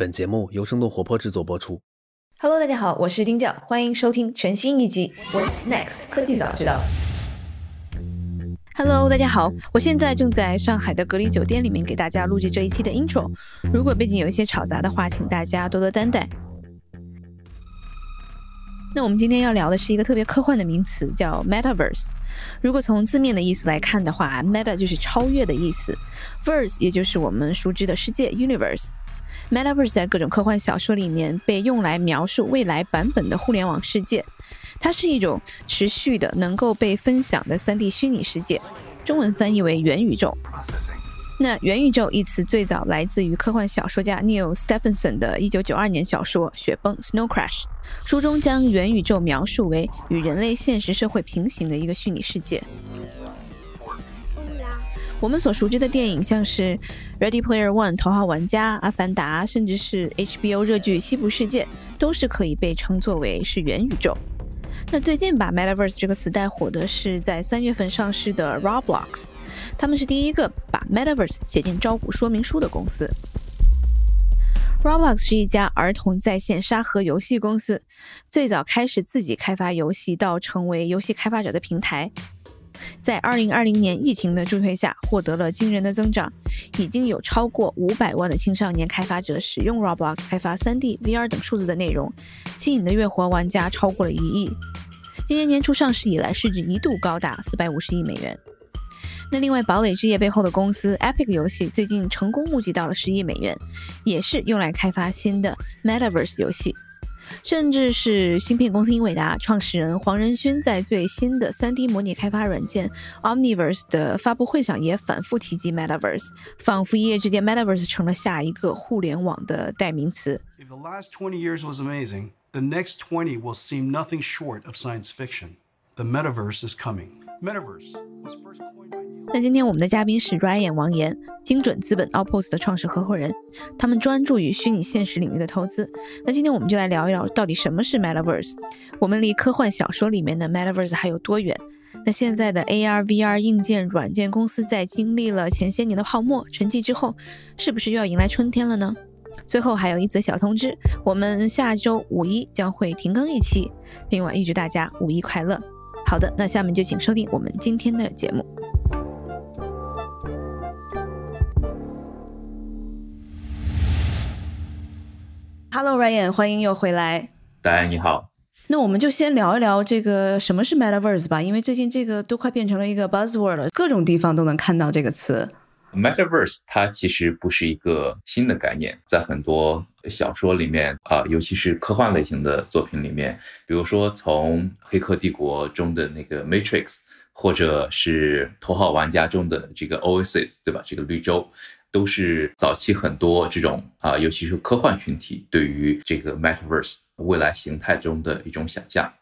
本节目由生动活泼制作播出。Hello，大家好，我是丁教，欢迎收听全新一集 What's Next 科技早知道。Hello，大家好，我现在正在上海的隔离酒店里面给大家录制这一期的 intro。如果背景有一些吵杂的话，请大家多多担待。那我们今天要聊的是一个特别科幻的名词，叫 Metaverse。如果从字面的意思来看的话，Meta 就是超越的意思，Verse 也就是我们熟知的世界 Universe。Metaverse 在各种科幻小说里面被用来描述未来版本的互联网世界，它是一种持续的能够被分享的 3D 虚拟世界，中文翻译为元宇宙。那元宇宙一词最早来自于科幻小说家 Neil Stephenson 的1992年小说《雪崩》（Snow Crash），书中将元宇宙描述为与人类现实社会平行的一个虚拟世界。我们所熟知的电影，像是《Ready Player One》《头号玩家》《阿凡达》，甚至是 HBO 热剧《西部世界》，都是可以被称作为是元宇宙。那最近把 Metaverse 这个词带火的是在三月份上市的 Roblox，他们是第一个把 Metaverse 写进招股说明书的公司。Roblox 是一家儿童在线沙盒游戏公司，最早开始自己开发游戏到成为游戏开发者的平台。在2020年疫情的助推下，获得了惊人的增长，已经有超过500万的青少年开发者使用 Roblox 开发 3D、VR 等数字的内容，吸引的月活玩家超过了一亿。今年年初上市以来，市值一度高达450亿美元。那另外，堡垒之夜背后的公司 Epic 游戏最近成功募集到了10亿美元，也是用来开发新的 Metaverse 游戏。甚至是芯片公司英伟达创始人黄仁勋在最新的 3D 模拟开发软件 Omniverse 的发布会上也反复提及 Metaverse，仿佛一夜之间 Metaverse 成了下一个互联网的代名词。If the last 20 years was amazing, the next 20 will seem nothing short of science fiction. The metaverse is coming. Metaverse 那今天我们的嘉宾是 Ryan 王岩，精准资本 Outpost 的创始合伙人，他们专注于虚拟现实领域的投资。那今天我们就来聊一聊，到底什么是 Metaverse？我们离科幻小说里面的 Metaverse 还有多远？那现在的 AR、VR 硬件、软件公司在经历了前些年的泡沫沉寂之后，是不是又要迎来春天了呢？最后还有一则小通知，我们下周五一将会停更一期，另外预祝大家五一快乐。好的，那下面就请收听我们今天的节目。Hello Ryan，欢迎又回来。大家你好，那我们就先聊一聊这个什么是 Metaverse 吧，因为最近这个都快变成了一个 buzzword 了，各种地方都能看到这个词。Metaverse 它其实不是一个新的概念，在很多小说里面啊、尤其是科幻类型的作品里面，比如说从《黑客帝国》中的那个 Matrix，或者是《头号玩家》中的这个 Oasis，对吧？这个绿洲。都是早期很多这种啊、尤其是科幻群体对于这个 Metaverse 未来形态中的一种想象。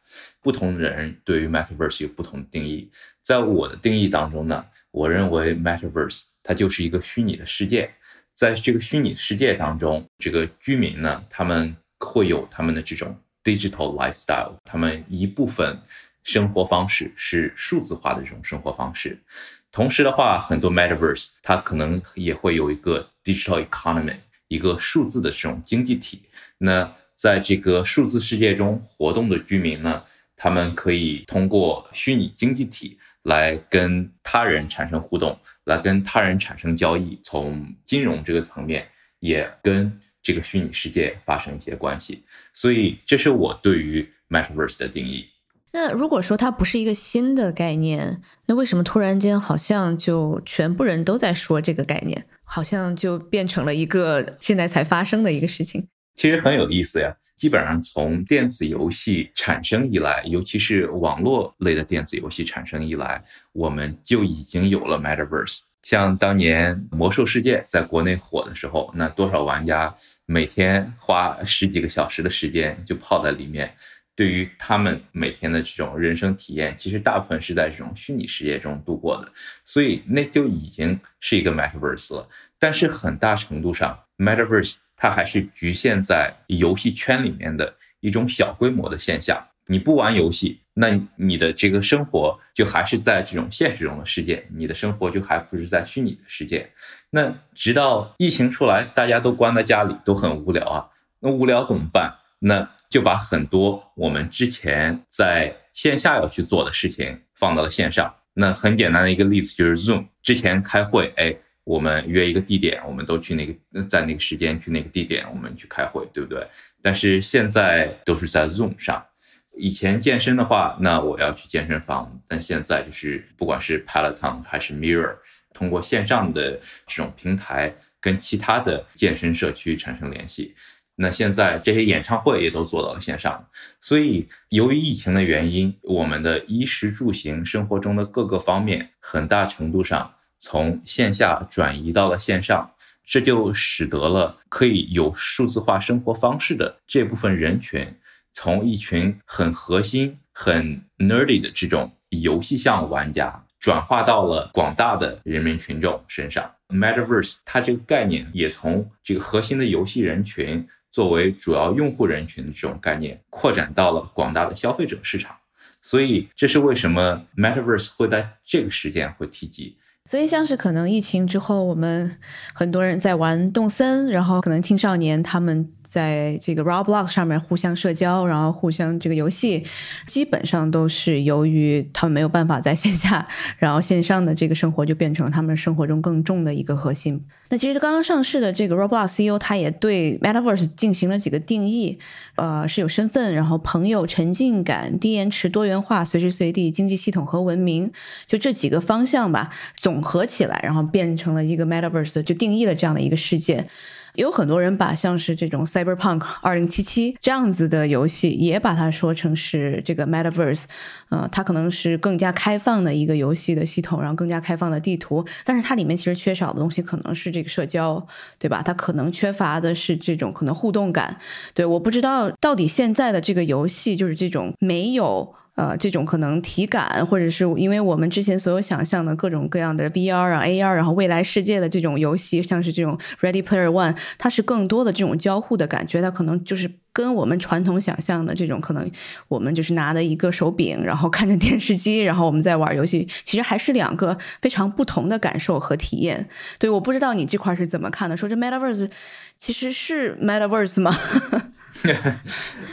不同人对于 Metaverse 有不同的定义。在我的定义当中呢，我认为 Metaverse 它就是一个虚拟的世界，在这个虚拟世界当中，这个居民呢，他们会有他们的这种 digital lifestyle，他们一部分生活方式是数字化的这种生活方式。同时的话，很多 Metaverse 它可能也会有一个 digital economy，一个数字的这种经济体。那在这个数字世界中活动的居民呢，他们可以通过虚拟经济体来跟他人产生互动，来跟他人产生交易，从金融这个层面也跟这个虚拟世界发生一些关系。所以，这是我对于 Metaverse 的定义。那如果说它不是一个新的概念，那为什么突然间好像就全部人都在说这个概念，好像就变成了一个现在才发生的一个事情？其实很有意思呀。基本上从电子游戏产生以来，尤其是网络类的电子游戏产生以来，我们就已经有了 Metaverse。像当年《魔兽世界》在国内火的时候，那多少玩家每天花十几个小时的时间就泡在里面。对于他们每天的这种人生体验，其实大部分是在这种虚拟世界中度过的，所以那就已经是一个 Metaverse 了。但是很大程度上，Metaverse 它还是局限在游戏圈里面的一种小规模的现象。你不玩游戏，那你的这个生活就还是在这种现实中的世界，你的生活就还不是在虚拟的世界。那直到疫情出来，大家都关在家里，都很无聊啊。那无聊怎么办？那就把很多我们之前在线下要去做的事情放到了线上。那很简单的一个例子就是 Zoom，之前开会，哎，我们约一个地点，我们都去那个在那个时间去那个地点，我们去开会，对不对？但是现在都是在 Zoom 上。以前健身的话，那我要去健身房，但现在就是不管是 Peloton 还是 Mirror，通过线上的这种平台跟其他的健身社区产生联系。那现在这些演唱会也都做到了线上，所以由于疫情的原因，我们的衣食住行生活中的各个方面，很大程度上从线下转移到了线上，这就使得了可以有数字化生活方式的这部分人群，从一群很核心、很 nerdy 的这种游戏向玩家，转化到了广大的人民群众身上。Metaverse 它这个概念也从这个核心的游戏人群。作为主要用户人群的这种概念，扩展到了广大的消费者市场，所以这是为什么 Metaverse 会在这个时间会提及。所以像是可能疫情之后，我们很多人在玩动森，然后可能青少年他们。在这个 Roblox 上面互相社交，然后互相这个游戏，基本上都是由于他们没有办法在线下，然后线上的这个生活就变成他们生活中更重的一个核心。那其实刚刚上市的这个 Roblox CEO 他也对 Metaverse 进行了几个定义，呃，是有身份，然后朋友、沉浸感、低延迟、多元化、随时随地、经济系统和文明，就这几个方向吧，总合起来，然后变成了一个 Metaverse，就定义了这样的一个世界。也有很多人把像是这种 Cyberpunk 二零七七这样子的游戏，也把它说成是这个 Metaverse，呃，它可能是更加开放的一个游戏的系统，然后更加开放的地图，但是它里面其实缺少的东西可能是这个社交，对吧？它可能缺乏的是这种可能互动感。对，我不知道到底现在的这个游戏就是这种没有。呃，这种可能体感，或者是因为我们之前所有想象的各种各样的 VR 啊、AR，然后未来世界的这种游戏，像是这种 Ready Player One，它是更多的这种交互的感觉，它可能就是跟我们传统想象的这种可能，我们就是拿的一个手柄，然后看着电视机，然后我们在玩游戏，其实还是两个非常不同的感受和体验。对，我不知道你这块是怎么看的？说这 Metaverse 其实是 Metaverse 吗？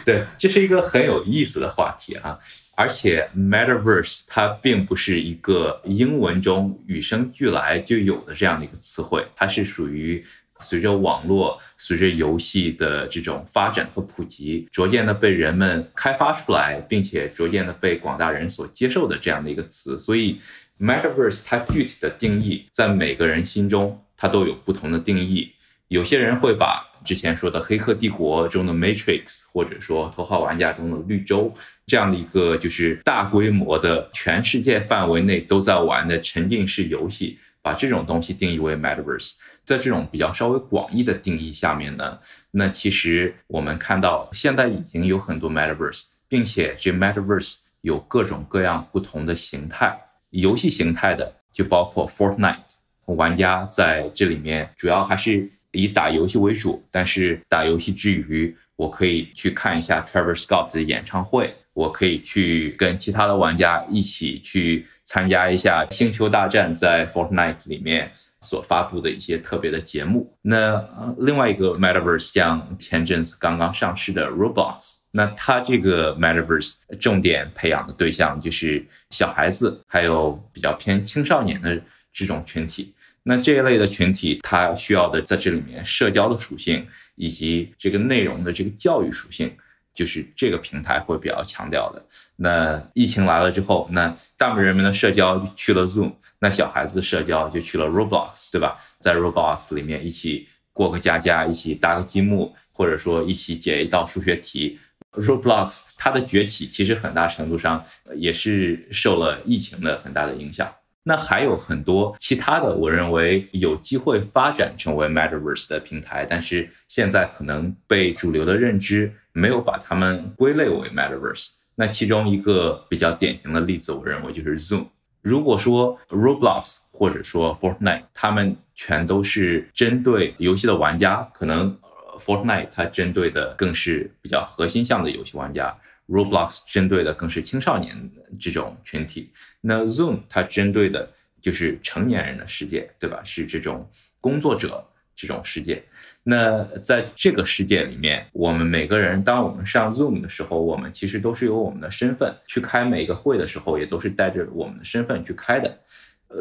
对，这是一个很有意思的话题啊。而且，metaverse 它并不是一个英文中与生俱来就有的这样的一个词汇，它是属于随着网络、随着游戏的这种发展和普及，逐渐的被人们开发出来，并且逐渐的被广大人所接受的这样的一个词。所以，metaverse 它具体的定义，在每个人心中它都有不同的定义。有些人会把之前说的《黑客帝国》中的 Matrix，或者说《头号玩家》中的绿洲这样的一个就是大规模的全世界范围内都在玩的沉浸式游戏，把这种东西定义为 Metaverse。在这种比较稍微广义的定义下面呢，那其实我们看到现在已经有很多 Metaverse，并且这 Metaverse 有各种各样不同的形态，游戏形态的就包括 Fortnite，玩家在这里面主要还是。以打游戏为主，但是打游戏之余，我可以去看一下 Travis Scott 的演唱会，我可以去跟其他的玩家一起去参加一下《星球大战》在 Fortnite 里面所发布的一些特别的节目。那另外一个 Metaverse，像前阵子刚刚上市的 Roblox，那它这个 Metaverse 重点培养的对象就是小孩子，还有比较偏青少年的这种群体。那这一类的群体，它需要的在这里面社交的属性，以及这个内容的这个教育属性，就是这个平台会比较强调的。那疫情来了之后，那大部分人们的社交就去了 Zoom，那小孩子社交就去了 Roblox，对吧？在 Roblox 里面一起过个家家，一起搭个积木，或者说一起解一道数学题。Roblox 它的崛起其实很大程度上也是受了疫情的很大的影响。那还有很多其他的，我认为有机会发展成为 Metaverse 的平台，但是现在可能被主流的认知没有把它们归类为 Metaverse。那其中一个比较典型的例子，我认为就是 Zoom。如果说 Roblox 或者说 Fortnite，他们全都是针对游戏的玩家，可能 Fortnite 它针对的更是比较核心向的游戏玩家。Roblox 针对的更是青少年这种群体，那 Zoom 它针对的就是成年人的世界，对吧？是这种工作者这种世界。那在这个世界里面，我们每个人，当我们上 Zoom 的时候，我们其实都是有我们的身份去开每一个会的时候，也都是带着我们的身份去开的。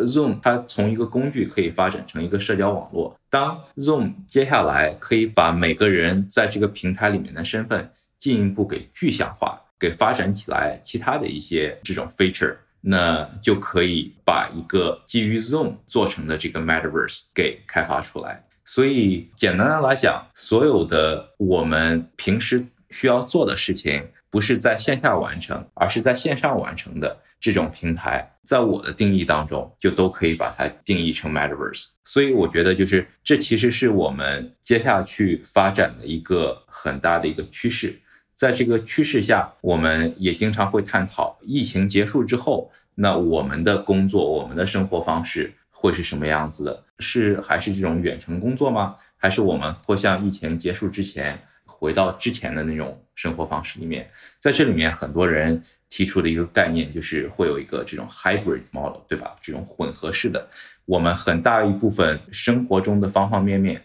，Zoom 它从一个工具可以发展成一个社交网络。当 Zoom 接下来可以把每个人在这个平台里面的身份进一步给具象化，给发展起来其他的一些这种 feature，那就可以把一个基于 Zoom 做成的这个 Metaverse 给开发出来。所以简单的来讲，所有的我们平时需要做的事情，不是在线下完成，而是在线上完成的。这种平台，在我的定义当中，就都可以把它定义成 Metaverse。所以我觉得，就是这其实是我们接下去发展的一个很大的一个趋势。在这个趋势下，我们也经常会探讨，疫情结束之后，那我们的工作、我们的生活方式会是什么样子的？是还是这种远程工作吗？还是我们会像疫情结束之前，回到之前的那种生活方式里面？在这里面，很多人。提出的一个概念就是会有一个这种 hybrid model，对吧？这种混合式的，我们很大一部分生活中的方方面面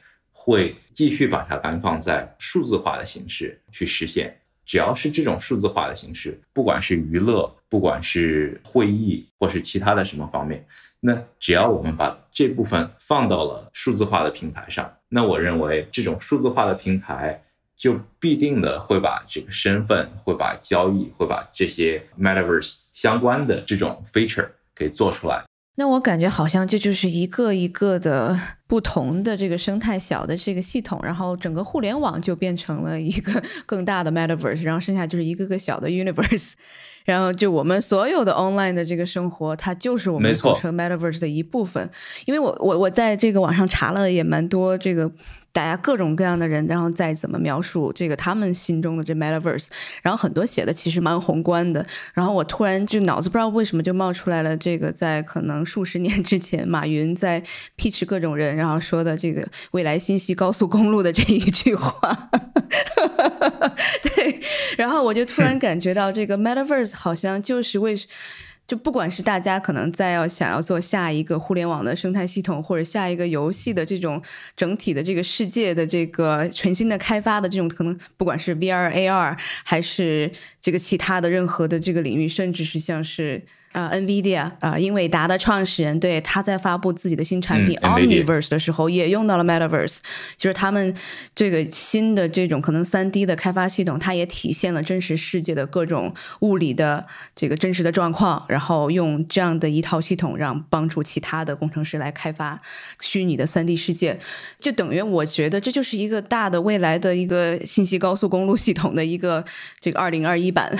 会继续把它安放在数字化的形式去实现。只要是这种数字化的形式，不管是娱乐，不管是会议，或是其他的什么方面，那只要我们把这部分放到了数字化的平台上，那我认为这种数字化的平台。就必定的会把这个身份，会把交易，会把这些 metaverse 相关的这种 feature 给做出来。那我感觉好像这就是一个一个的不同的这个生态小的这个系统，然后整个互联网就变成了一个 更大的 metaverse，然后剩下就是一个个小的 universe，然后就我们所有的 online 的这个生活，它就是我们组成 metaverse 的一部分。因为我我我在这个网上查了也蛮多这个。大家各种各样的人，然后再怎么描述这个他们心中的这 metaverse，然后很多写的其实蛮宏观的。然后我突然就脑子不知道为什么就冒出来了，这个在可能数十年之前，马云在 pitch 各种人，然后说的这个未来信息高速公路的这一句话。对，然后我就突然感觉到这个 metaverse 好像就是为。就不管是大家可能在要想要做下一个互联网的生态系统，或者下一个游戏的这种整体的这个世界的这个全新的开发的这种可能，不管是 VR、AR 还是这个其他的任何的这个领域，甚至是像是。啊，NVIDIA 啊，英伟达的创始人对他在发布自己的新产品 Omniverse 的时候，也用到了 Metaverse，就是他们这个新的这种可能三 D 的开发系统，它也体现了真实世界的各种物理的这个真实的状况，然后用这样的一套系统，让帮助其他的工程师来开发虚拟的三 D 世界，就等于我觉得这就是一个大的未来的一个信息高速公路系统的一个这个二零二一版。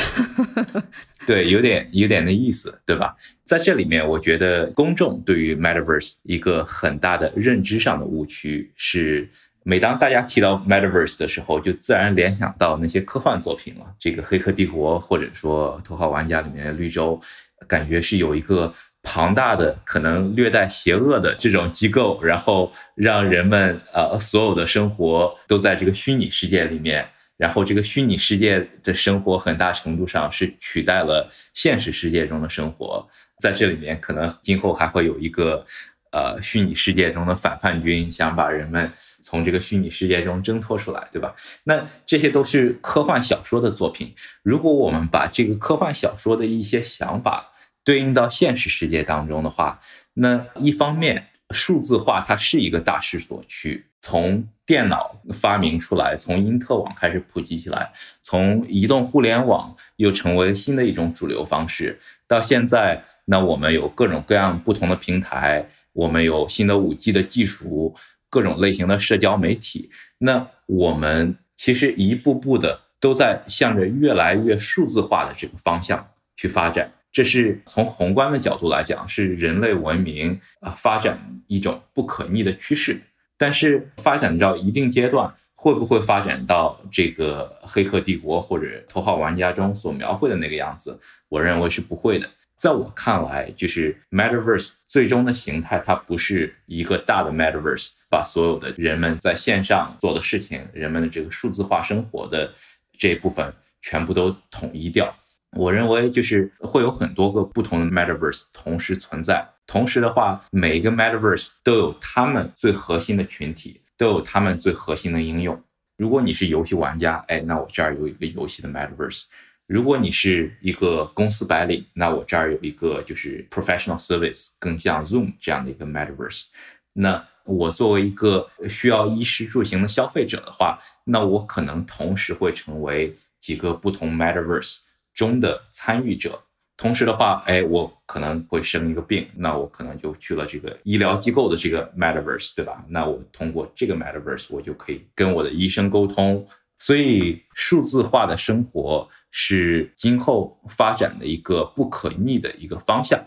对，有点有点那意思，对吧？在这里面，我觉得公众对于 Metaverse 一个很大的认知上的误区是，每当大家提到 Metaverse 的时候，就自然联想到那些科幻作品了，这个《黑客帝国》或者说《头号玩家》里面的绿洲，感觉是有一个庞大的、可能略带邪恶的这种机构，然后让人们呃所有的生活都在这个虚拟世界里面。然后，这个虚拟世界的生活很大程度上是取代了现实世界中的生活。在这里面，可能今后还会有一个，呃，虚拟世界中的反叛军，想把人们从这个虚拟世界中挣脱出来，对吧？那这些都是科幻小说的作品。如果我们把这个科幻小说的一些想法对应到现实世界当中的话，那一方面，数字化它是一个大势所趋。从电脑发明出来，从因特网开始普及起来，从移动互联网又成为新的一种主流方式，到现在，那我们有各种各样不同的平台，我们有新的五 G 的技术，各种类型的社交媒体，那我们其实一步步的都在向着越来越数字化的这个方向去发展。这是从宏观的角度来讲，是人类文明啊发展一种不可逆的趋势。但是发展到一定阶段，会不会发展到这个《黑客帝国》或者《头号玩家》中所描绘的那个样子？我认为是不会的。在我看来，就是 Metaverse 最终的形态，它不是一个大的 Metaverse，把所有的人们在线上做的事情，人们的这个数字化生活的这一部分全部都统一掉。我认为就是会有很多个不同的 Metaverse 同时存在，同时的话，每一个 Metaverse 都有他们最核心的群体，都有他们最核心的应用。如果你是游戏玩家，哎，那我这儿有一个游戏的 Metaverse；如果你是一个公司白领，那我这儿有一个就是 Professional Service，更像 Zoom 这样的一个 Metaverse。那我作为一个需要衣食住行的消费者的话，那我可能同时会成为几个不同 Metaverse。中的参与者，同时的话，哎，我可能会生一个病，那我可能就去了这个医疗机构的这个 metaverse，对吧？那我通过这个 metaverse，我就可以跟我的医生沟通。所以，数字化的生活是今后发展的一个不可逆的一个方向。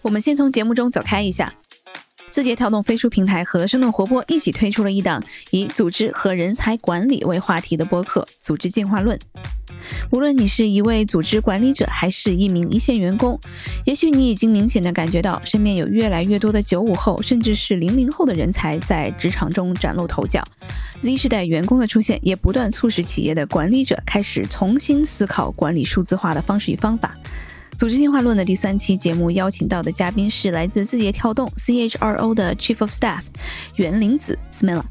我们先从节目中走开一下。字节跳动飞书平台和生动活泼一起推出了一档以组织和人才管理为话题的播客《组织进化论》。无论你是一位组织管理者，还是一名一线员工，也许你已经明显的感觉到，身边有越来越多的九五后，甚至是零零后的人才在职场中崭露头角。Z 世代员工的出现，也不断促使企业的管理者开始重新思考管理数字化的方式与方法。组织进化论的第三期节目邀请到的嘉宾是来自字节跳动 CHRO 的 Chief of Staff 袁玲子 Smila。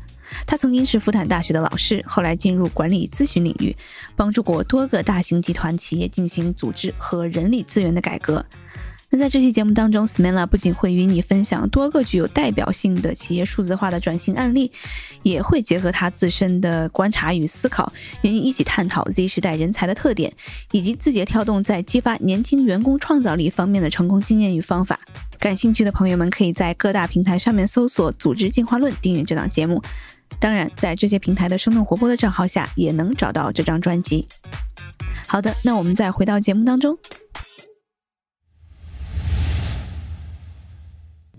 他曾经是复旦大学的老师，后来进入管理咨询领域，帮助过多个大型集团企业进行组织和人力资源的改革。那在这期节目当中，Smela 不仅会与你分享多个具有代表性的企业数字化的转型案例，也会结合他自身的观察与思考，与你一起探讨 Z 时代人才的特点，以及字节跳动在激发年轻员工创造力方面的成功经验与方法。感兴趣的朋友们可以在各大平台上面搜索“组织进化论”，订阅这档节目。当然，在这些平台的生动活泼的账号下，也能找到这张专辑。好的，那我们再回到节目当中。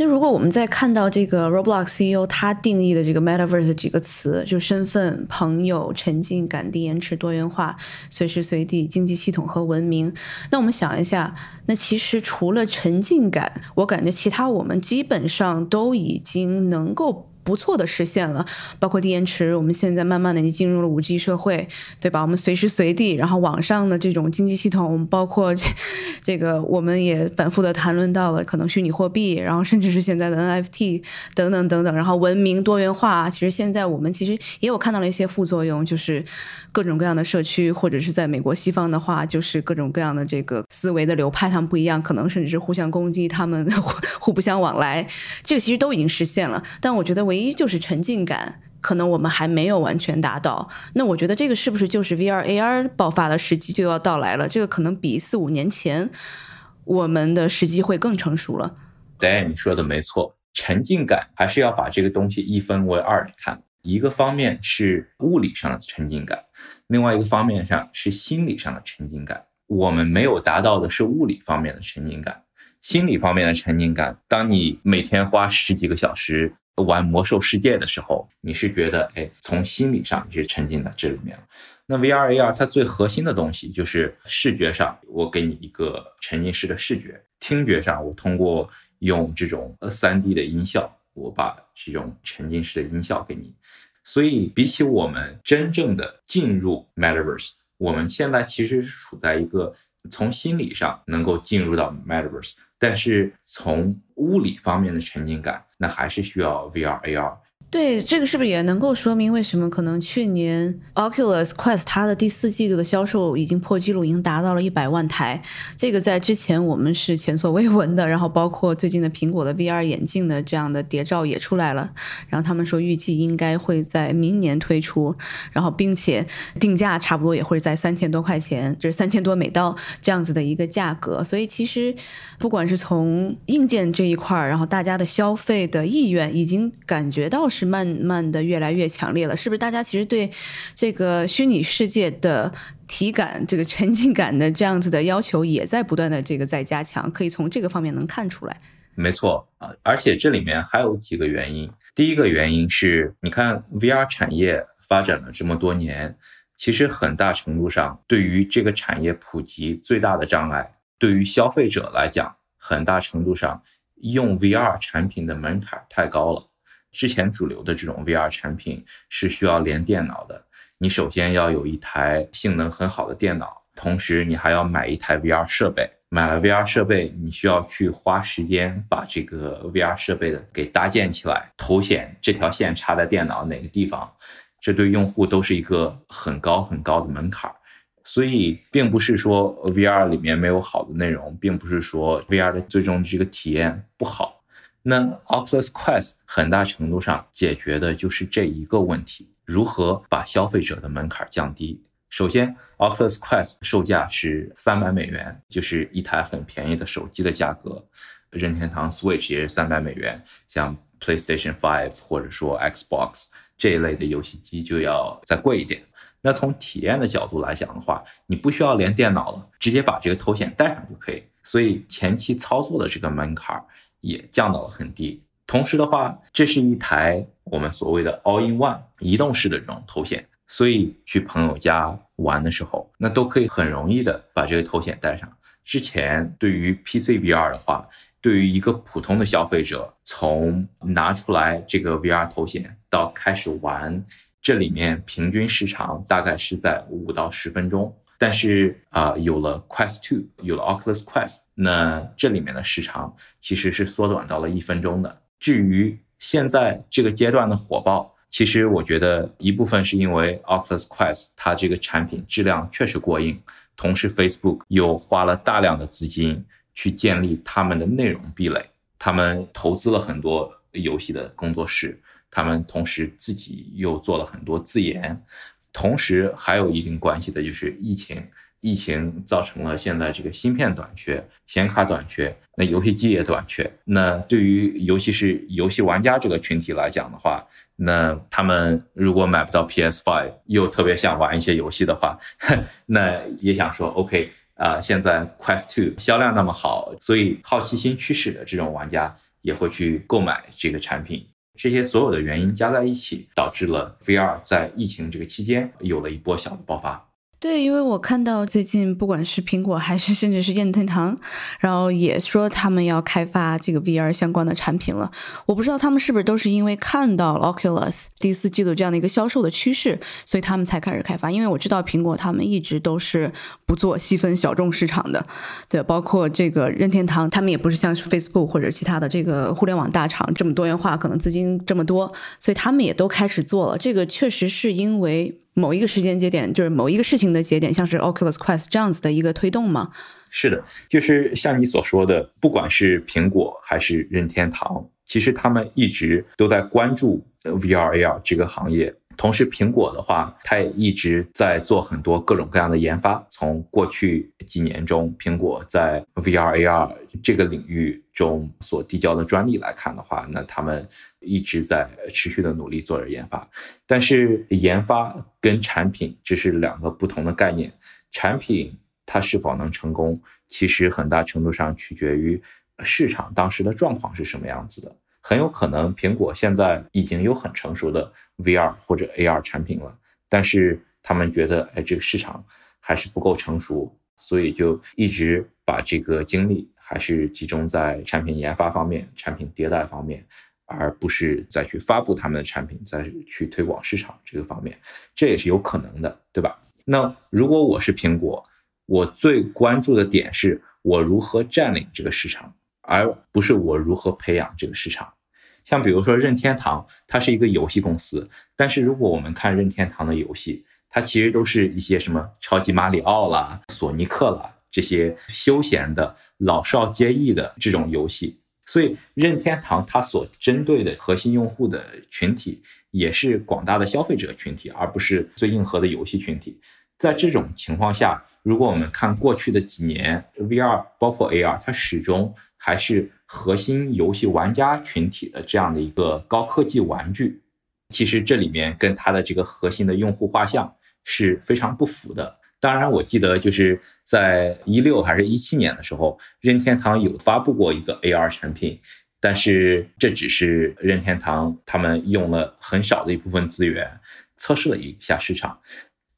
那如果我们在看到这个 Roblox CEO 他定义的这个 Metaverse 几个词，就身份、朋友、沉浸感、低延迟、多元化、随时随地、经济系统和文明，那我们想一下，那其实除了沉浸感，我感觉其他我们基本上都已经能够。不错的实现了，包括低延迟，我们现在慢慢的已经进入了五 G 社会，对吧？我们随时随地，然后网上的这种经济系统，我们包括 这个，我们也反复的谈论到了可能虚拟货币，然后甚至是现在的 NFT 等等等等，然后文明多元化，其实现在我们其实也有看到了一些副作用，就是各种各样的社区，或者是在美国西方的话，就是各种各样的这个思维的流派，他们不一样，可能甚至是互相攻击，他们 互不相往来，这个其实都已经实现了，但我觉得唯一就是沉浸感，可能我们还没有完全达到。那我觉得这个是不是就是 VR AR 爆发的时机就要到来了？这个可能比四五年前我们的时机会更成熟了。对，你说的没错，沉浸感还是要把这个东西一分为二来看。一个方面是物理上的沉浸感，另外一个方面上是心理上的沉浸感。我们没有达到的是物理方面的沉浸感。心理方面的沉浸感，当你每天花十几个小时玩魔兽世界的时候，你是觉得，哎，从心理上你是沉浸在这里面。那 VR AR 它最核心的东西就是视觉上，我给你一个沉浸式的视觉；听觉上，我通过用这种呃 3D 的音效，我把这种沉浸式的音效给你。所以，比起我们真正的进入 Metaverse，我们现在其实是处在一个从心理上能够进入到 Metaverse。但是从物理方面的沉浸感，那还是需要 VR AR。对，这个是不是也能够说明为什么可能去年 Oculus Quest 它的第四季度的销售已经破纪录，已经达到了一百万台？这个在之前我们是前所未闻的。然后包括最近的苹果的 VR 眼镜的这样的谍照也出来了，然后他们说预计应该会在明年推出，然后并且定价差不多也会在三千多块钱，就是三千多美刀这样子的一个价格。所以其实不管是从硬件这一块儿，然后大家的消费的意愿已经感觉到是。是慢慢的越来越强烈了，是不是？大家其实对这个虚拟世界的体感、这个沉浸感的这样子的要求也在不断的这个在加强，可以从这个方面能看出来。没错啊，而且这里面还有几个原因。第一个原因是，你看 VR 产业发展了这么多年，其实很大程度上对于这个产业普及最大的障碍，对于消费者来讲，很大程度上用 VR 产品的门槛太高了。之前主流的这种 VR 产品是需要连电脑的，你首先要有一台性能很好的电脑，同时你还要买一台 VR 设备。买了 VR 设备，你需要去花时间把这个 VR 设备的给搭建起来，头显这条线插在电脑哪个地方，这对用户都是一个很高很高的门槛。所以，并不是说 VR 里面没有好的内容，并不是说 VR 的最终这个体验不好。那 Oculus Quest 很大程度上解决的就是这一个问题：如何把消费者的门槛降低。首先，Oculus Quest 售价是三百美元，就是一台很便宜的手机的价格。任天堂 Switch 也是三百美元，像 PlayStation Five 或者说 Xbox 这一类的游戏机就要再贵一点。那从体验的角度来讲的话，你不需要连电脑了，直接把这个头显带上就可以。所以前期操作的这个门槛也降到了很低。同时的话，这是一台我们所谓的 All-in-One 移动式的这种头显。所以去朋友家玩的时候，那都可以很容易的把这个头显带上。之前对于 PC VR 的话，对于一个普通的消费者，从拿出来这个 VR 头显到开始玩，这里面平均时长大概是在五到十分钟。但是啊，有了 Quest 2，有了 Oculus Quest，那这里面的时长其实是缩短到了一分钟的。至于现在这个阶段的火爆，其实我觉得一部分是因为 Oculus Quest 它这个产品质量确实过硬，同时 Facebook 又花了大量的资金去建立他们的内容壁垒，他们投资了很多游戏的工作室，他们同时自己又做了很多自研，同时还有一定关系的就是疫情。疫情造成了现在这个芯片短缺、显卡短缺，那游戏机也短缺。那对于尤其是游戏玩家这个群体来讲的话，那他们如果买不到 PS5，又特别想玩一些游戏的话，那也想说 OK 啊，现在 Quest 2销量那么好，所以好奇心驱使的这种玩家也会去购买这个产品。这些所有的原因加在一起，导致了 VR 在疫情这个期间有了一波小的爆发。对，因为我看到最近不管是苹果还是甚至是任天堂，然后也说他们要开发这个 VR 相关的产品了。我不知道他们是不是都是因为看到 Oculus 第四季度这样的一个销售的趋势，所以他们才开始开发。因为我知道苹果他们一直都是不做细分小众市场的，对，包括这个任天堂，他们也不是像是 Facebook 或者其他的这个互联网大厂这么多元化，可能资金这么多，所以他们也都开始做了。这个确实是因为。某一个时间节点，就是某一个事情的节点，像是 Oculus Quest 这样子的一个推动吗？是的，就是像你所说的，不管是苹果还是任天堂，其实他们一直都在关注 VR AR 这个行业。同时，苹果的话，它也一直在做很多各种各样的研发。从过去几年中，苹果在 VR AR 这个领域中所递交的专利来看的话，那他们一直在持续的努力做着研发。但是，研发跟产品这是两个不同的概念。产品它是否能成功，其实很大程度上取决于市场当时的状况是什么样子的。很有可能，苹果现在已经有很成熟的 VR 或者 AR 产品了，但是他们觉得，哎，这个市场还是不够成熟，所以就一直把这个精力还是集中在产品研发方面、产品迭代方面，而不是再去发布他们的产品、再去推广市场这个方面，这也是有可能的，对吧？那如果我是苹果，我最关注的点是我如何占领这个市场。而不是我如何培养这个市场，像比如说任天堂，它是一个游戏公司，但是如果我们看任天堂的游戏，它其实都是一些什么超级马里奥啦、索尼克啦这些休闲的、老少皆宜的这种游戏，所以任天堂它所针对的核心用户的群体也是广大的消费者群体，而不是最硬核的游戏群体。在这种情况下，如果我们看过去的几年，VR 包括 AR，它始终。还是核心游戏玩家群体的这样的一个高科技玩具，其实这里面跟它的这个核心的用户画像是非常不符的。当然，我记得就是在一六还是一七年的时候，任天堂有发布过一个 AR 产品，但是这只是任天堂他们用了很少的一部分资源测试了一下市场。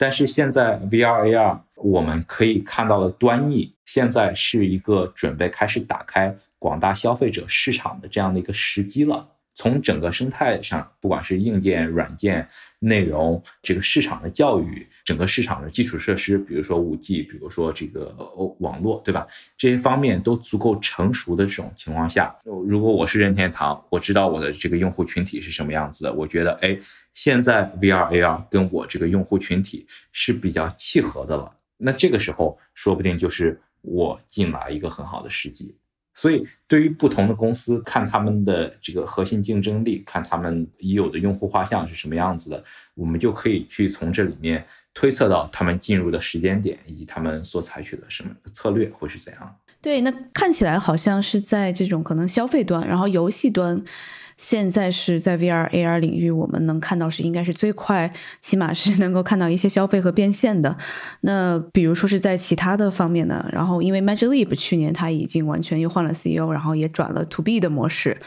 但是现在 VR AR 我们可以看到的端倪，现在是一个准备开始打开广大消费者市场的这样的一个时机了。从整个生态上，不管是硬件、软件、内容，这个市场的教育，整个市场的基础设施，比如说五 G，比如说这个网络，对吧？这些方面都足够成熟的这种情况下，如果我是任天堂，我知道我的这个用户群体是什么样子的，我觉得，哎，现在 VR AR 跟我这个用户群体是比较契合的了。那这个时候，说不定就是我进来一个很好的时机。所以，对于不同的公司，看他们的这个核心竞争力，看他们已有的用户画像是什么样子的，我们就可以去从这里面推测到他们进入的时间点，以及他们所采取的什么策略会是怎样。对，那看起来好像是在这种可能消费端，然后游戏端。现在是在 VR AR 领域，我们能看到是应该是最快，起码是能够看到一些消费和变现的。那比如说是在其他的方面呢？然后因为 Magic Leap 去年它已经完全又换了 CEO，然后也转了 To B 的模式，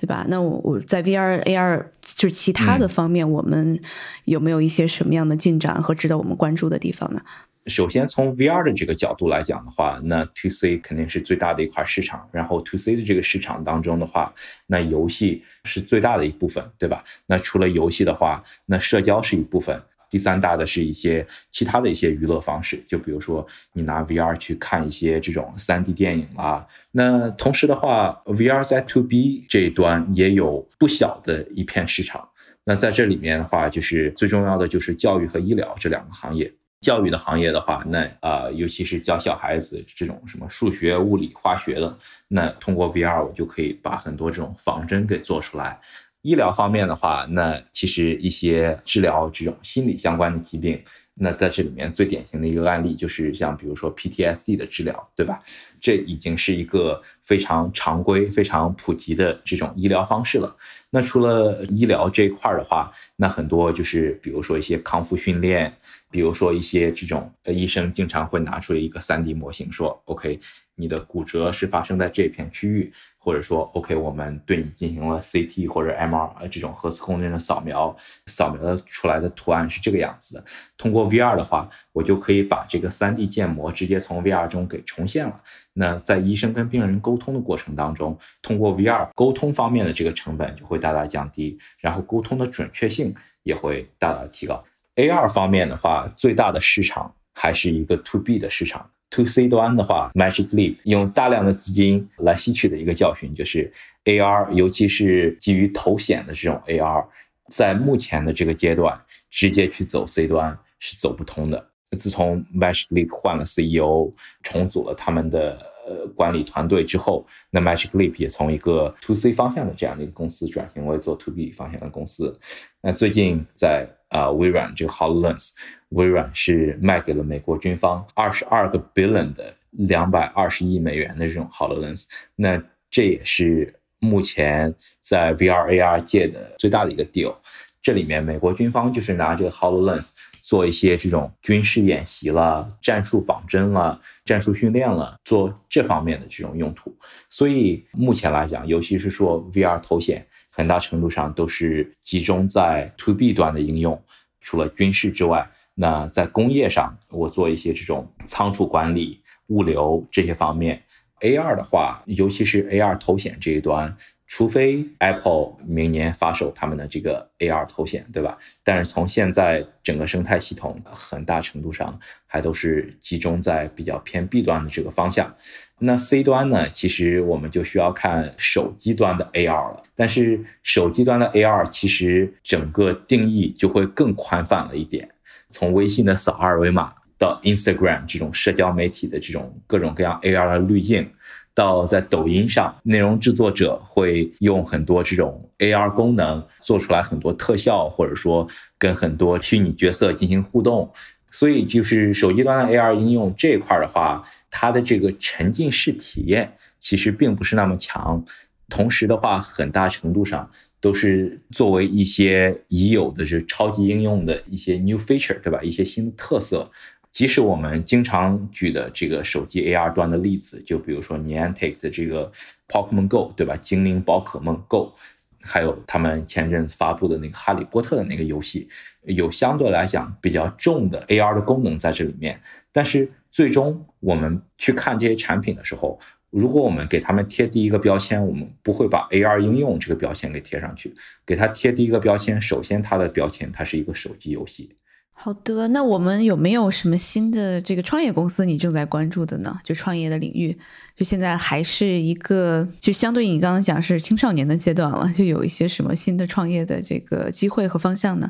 对吧？那我我在 VR AR 就是其他的方面，我们有没有一些什么样的进展和值得我们关注的地方呢？首先，从 VR 的这个角度来讲的话，那 To C 肯定是最大的一块市场。然后 To C 的这个市场当中的话，那游戏是最大的一部分，对吧？那除了游戏的话，那社交是一部分。第三大的是一些其他的一些娱乐方式，就比如说你拿 VR 去看一些这种 3D 电影啦。那同时的话，VR 在 To B 这一端也有不小的一片市场。那在这里面的话，就是最重要的就是教育和医疗这两个行业。教育的行业的话，那呃，尤其是教小孩子这种什么数学、物理、化学的，那通过 VR 我就可以把很多这种仿真给做出来。医疗方面的话，那其实一些治疗这种心理相关的疾病。那在这里面最典型的一个案例就是像比如说 PTSD 的治疗，对吧？这已经是一个非常常规、非常普及的这种医疗方式了。那除了医疗这一块的话，那很多就是比如说一些康复训练，比如说一些这种呃医生经常会拿出一个 3D 模型说，OK，你的骨折是发生在这片区域。或者说，OK，我们对你进行了 CT 或者 MR 这种核磁共振的扫描，扫描出来的图案是这个样子的。通过 VR 的话，我就可以把这个 3D 建模直接从 VR 中给重现了。那在医生跟病人沟通的过程当中，通过 VR 沟通方面的这个成本就会大大降低，然后沟通的准确性也会大大提高。AR 方面的话，最大的市场还是一个 To B 的市场。To C 端的话，Magic Leap 用大量的资金来吸取的一个教训就是 AR，尤其是基于头显的这种 AR，在目前的这个阶段，直接去走 C 端是走不通的。自从 Magic Leap 换了 CEO，重组了他们的呃管理团队之后，那 Magic Leap 也从一个 To C 方向的这样的一个公司转型为做 To B 方向的公司。那最近在啊微软这个 Hololens。微软是卖给了美国军方二十二个 billion 的两百二十亿美元的这种 Hololens，那这也是目前在 VR AR 界的最大的一个 deal。这里面美国军方就是拿这个 Hololens 做一些这种军事演习了、战术仿真了、战术训练了，做这方面的这种用途。所以目前来讲，尤其是说 VR 头显，很大程度上都是集中在 To B 端的应用，除了军事之外。那在工业上，我做一些这种仓储管理、物流这些方面。AR 的话，尤其是 AR 头显这一端，除非 Apple 明年发售他们的这个 AR 头显，对吧？但是从现在整个生态系统，很大程度上还都是集中在比较偏 B 端的这个方向。那 C 端呢？其实我们就需要看手机端的 AR 了。但是手机端的 AR 其实整个定义就会更宽泛了一点。从微信的扫二维码到 Instagram 这种社交媒体的这种各种各样 AR 的滤镜，到在抖音上，内容制作者会用很多这种 AR 功能做出来很多特效，或者说跟很多虚拟角色进行互动。所以就是手机端的 AR 应用这一块的话，它的这个沉浸式体验其实并不是那么强。同时的话，很大程度上。都是作为一些已有的这超级应用的一些 new feature，对吧？一些新的特色。即使我们经常举的这个手机 AR 端的例子，就比如说 Niantic 的这个 Pokemon Go，对吧？精灵宝可梦 Go，还有他们前阵子发布的那个哈利波特的那个游戏，有相对来讲比较重的 AR 的功能在这里面。但是最终我们去看这些产品的时候，如果我们给他们贴第一个标签，我们不会把 AR 应用这个标签给贴上去。给他贴第一个标签，首先它的标签它是一个手机游戏。好的，那我们有没有什么新的这个创业公司你正在关注的呢？就创业的领域，就现在还是一个就相对你刚刚讲是青少年的阶段了，就有一些什么新的创业的这个机会和方向呢？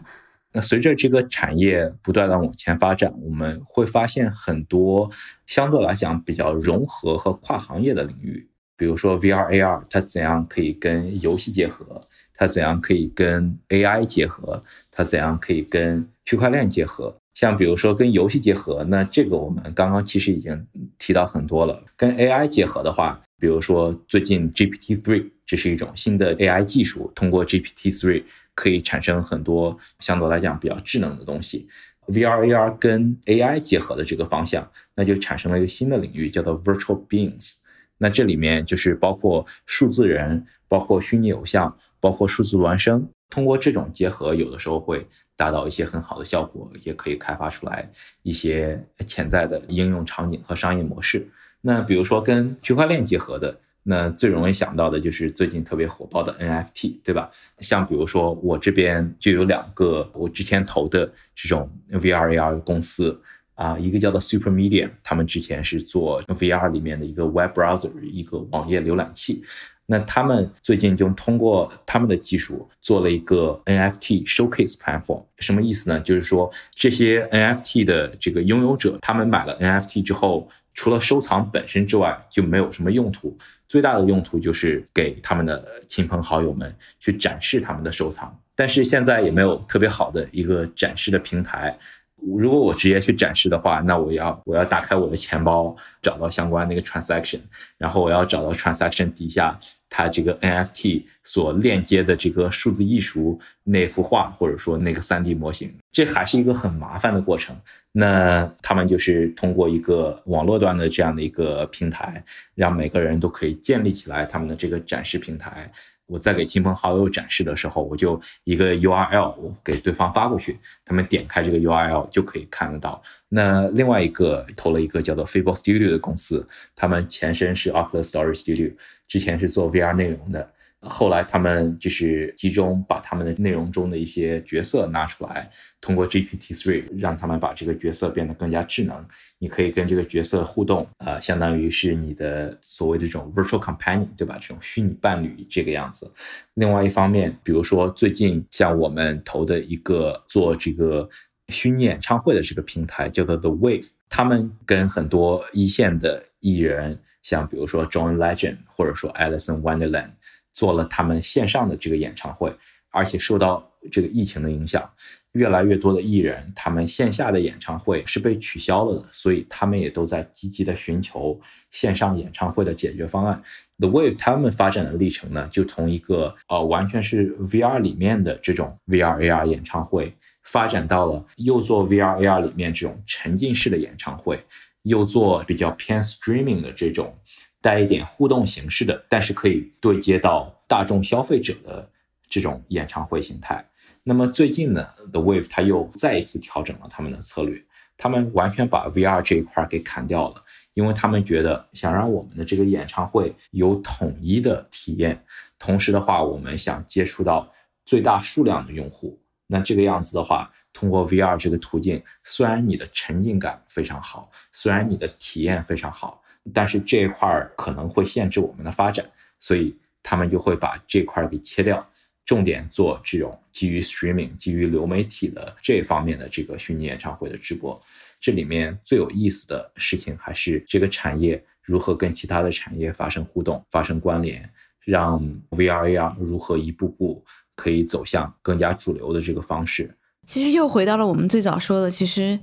那随着这个产业不断的往前发展，我们会发现很多相对来讲比较融合和跨行业的领域，比如说 VR、AR，它怎样可以跟游戏结合？它怎样可以跟 AI 结合？它怎样可以跟区块链结合？像比如说跟游戏结合，那这个我们刚刚其实已经提到很多了。跟 AI 结合的话，比如说最近 GPT three，这是一种新的 AI 技术，通过 GPT three 可以产生很多相对来讲比较智能的东西。VR、AR 跟 AI 结合的这个方向，那就产生了一个新的领域，叫做 Virtual Beings。那这里面就是包括数字人，包括虚拟偶像。包括数字孪生，通过这种结合，有的时候会达到一些很好的效果，也可以开发出来一些潜在的应用场景和商业模式。那比如说跟区块链结合的，那最容易想到的就是最近特别火爆的 NFT，对吧？像比如说我这边就有两个我之前投的这种 VR AR 公司啊，一个叫做 Super Media，他们之前是做 VR 里面的一个 Web Browser，一个网页浏览器。那他们最近就通过他们的技术做了一个 NFT showcase platform，什么意思呢？就是说这些 NFT 的这个拥有者，他们买了 NFT 之后，除了收藏本身之外，就没有什么用途。最大的用途就是给他们的亲朋好友们去展示他们的收藏。但是现在也没有特别好的一个展示的平台。如果我直接去展示的话，那我要我要打开我的钱包，找到相关那个 transaction，然后我要找到 transaction 底下它这个 NFT 所链接的这个数字艺术那幅画，或者说那个 3D 模型，这还是一个很麻烦的过程。那他们就是通过一个网络端的这样的一个平台，让每个人都可以建立起来他们的这个展示平台。我在给亲朋好友展示的时候，我就一个 URL 我给对方发过去，他们点开这个 URL 就可以看得到。那另外一个投了一个叫做 Fable Studio 的公司，他们前身是 Oculus Story Studio，之前是做 VR 内容的。后来他们就是集中把他们的内容中的一些角色拿出来，通过 GPT-3 让他们把这个角色变得更加智能。你可以跟这个角色互动，呃，相当于是你的所谓的这种 virtual companion，对吧？这种虚拟伴侣这个样子。另外一方面，比如说最近像我们投的一个做这个虚拟演唱会的这个平台叫做 The Wave，他们跟很多一线的艺人，像比如说 John Legend 或者说 Alison Wonderland。做了他们线上的这个演唱会，而且受到这个疫情的影响，越来越多的艺人他们线下的演唱会是被取消了的，所以他们也都在积极的寻求线上演唱会的解决方案。The Wave 他们发展的历程呢，就从一个呃完全是 VR 里面的这种 VR AR 演唱会，发展到了又做 VR AR 里面这种沉浸式的演唱会，又做比较偏 streaming 的这种。带一点互动形式的，但是可以对接到大众消费者的这种演唱会形态。那么最近呢，The Wave 它又再一次调整了他们的策略，他们完全把 VR 这一块给砍掉了，因为他们觉得想让我们的这个演唱会有统一的体验，同时的话，我们想接触到最大数量的用户。那这个样子的话，通过 VR 这个途径，虽然你的沉浸感非常好，虽然你的体验非常好。但是这一块儿可能会限制我们的发展，所以他们就会把这块儿给切掉，重点做这种基于 streaming、基于流媒体的这方面的这个虚拟演唱会的直播。这里面最有意思的事情还是这个产业如何跟其他的产业发生互动、发生关联，让 VR、AR 如何一步步可以走向更加主流的这个方式。其实又回到了我们最早说的，其实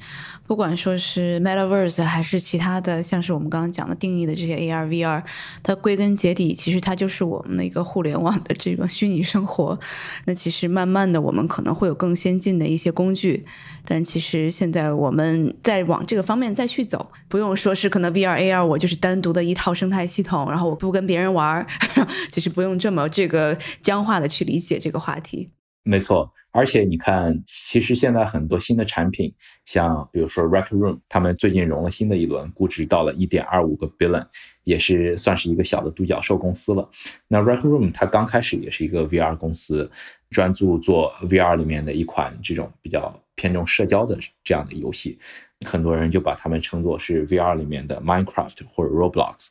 不管说是 Metaverse 还是其他的，像是我们刚刚讲的定义的这些 AR、VR，它归根结底其实它就是我们的一个互联网的这个虚拟生活。那其实慢慢的我们可能会有更先进的一些工具，但其实现在我们在往这个方面再去走，不用说是可能 VR、AR 我就是单独的一套生态系统，然后我不跟别人玩，其实不用这么这个僵化的去理解这个话题。没错。而且你看，其实现在很多新的产品，像比如说 Rec Room，他们最近融了新的一轮，估值到了一点二五个 billion，也是算是一个小的独角兽公司了。那 Rec Room 它刚开始也是一个 VR 公司，专注做 VR 里面的一款这种比较偏重社交的这样的游戏，很多人就把他们称作是 VR 里面的 Minecraft 或者 Roblox。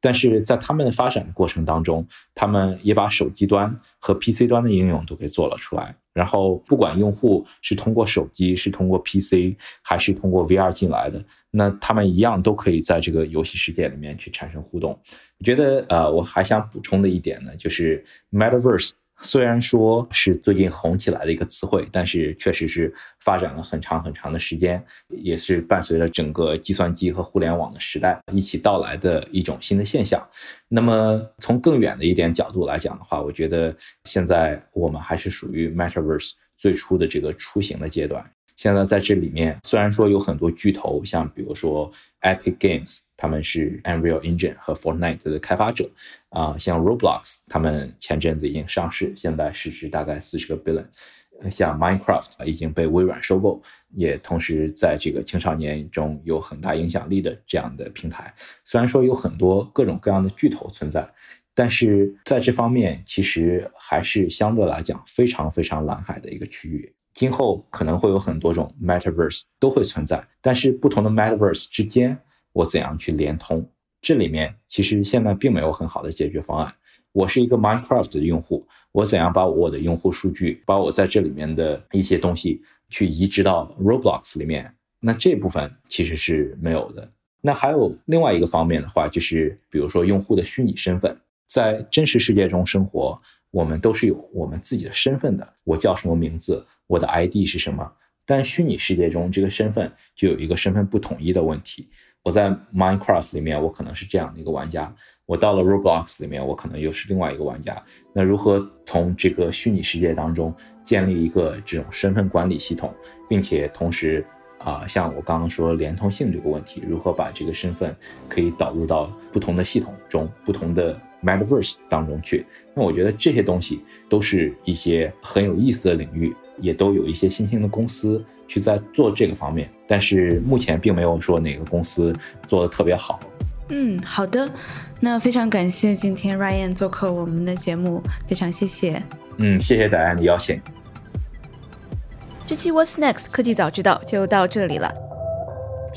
但是在他们的发展过程当中，他们也把手机端和 PC 端的应用都给做了出来。然后，不管用户是通过手机、是通过 PC，还是通过 VR 进来的，那他们一样都可以在这个游戏世界里面去产生互动。我觉得，呃，我还想补充的一点呢，就是 Metaverse。虽然说是最近红起来的一个词汇，但是确实是发展了很长很长的时间，也是伴随着整个计算机和互联网的时代一起到来的一种新的现象。那么从更远的一点角度来讲的话，我觉得现在我们还是属于 Metaverse 最初的这个出行的阶段。现在在这里面，虽然说有很多巨头，像比如说 Epic Games，他们是 Unreal Engine 和 Fortnite 的开发者，啊，像 Roblox，他们前阵子已经上市，现在市值大概四十个 billion，像 Minecraft 已经被微软收购，也同时在这个青少年中有很大影响力的这样的平台。虽然说有很多各种各样的巨头存在，但是在这方面其实还是相对来讲非常非常蓝海的一个区域。今后可能会有很多种 metaverse 都会存在，但是不同的 metaverse 之间，我怎样去连通？这里面其实现在并没有很好的解决方案。我是一个 Minecraft 的用户，我怎样把我的用户数据，把我在这里面的一些东西去移植到 Roblox 里面？那这部分其实是没有的。那还有另外一个方面的话，就是比如说用户的虚拟身份，在真实世界中生活，我们都是有我们自己的身份的。我叫什么名字？我的 ID 是什么？但虚拟世界中，这个身份就有一个身份不统一的问题。我在 Minecraft 里面，我可能是这样的一个玩家；我到了 Roblox 里面，我可能又是另外一个玩家。那如何从这个虚拟世界当中建立一个这种身份管理系统，并且同时啊，像我刚刚说连通性这个问题，如何把这个身份可以导入到不同的系统中、不同的 Metaverse 当中去？那我觉得这些东西都是一些很有意思的领域。也都有一些新兴的公司去在做这个方面，但是目前并没有说哪个公司做的特别好。嗯，好的，那非常感谢今天 Ryan 做客我们的节目，非常谢谢。嗯，谢谢大家的邀请。这期 What's Next 科技早知道就到这里了。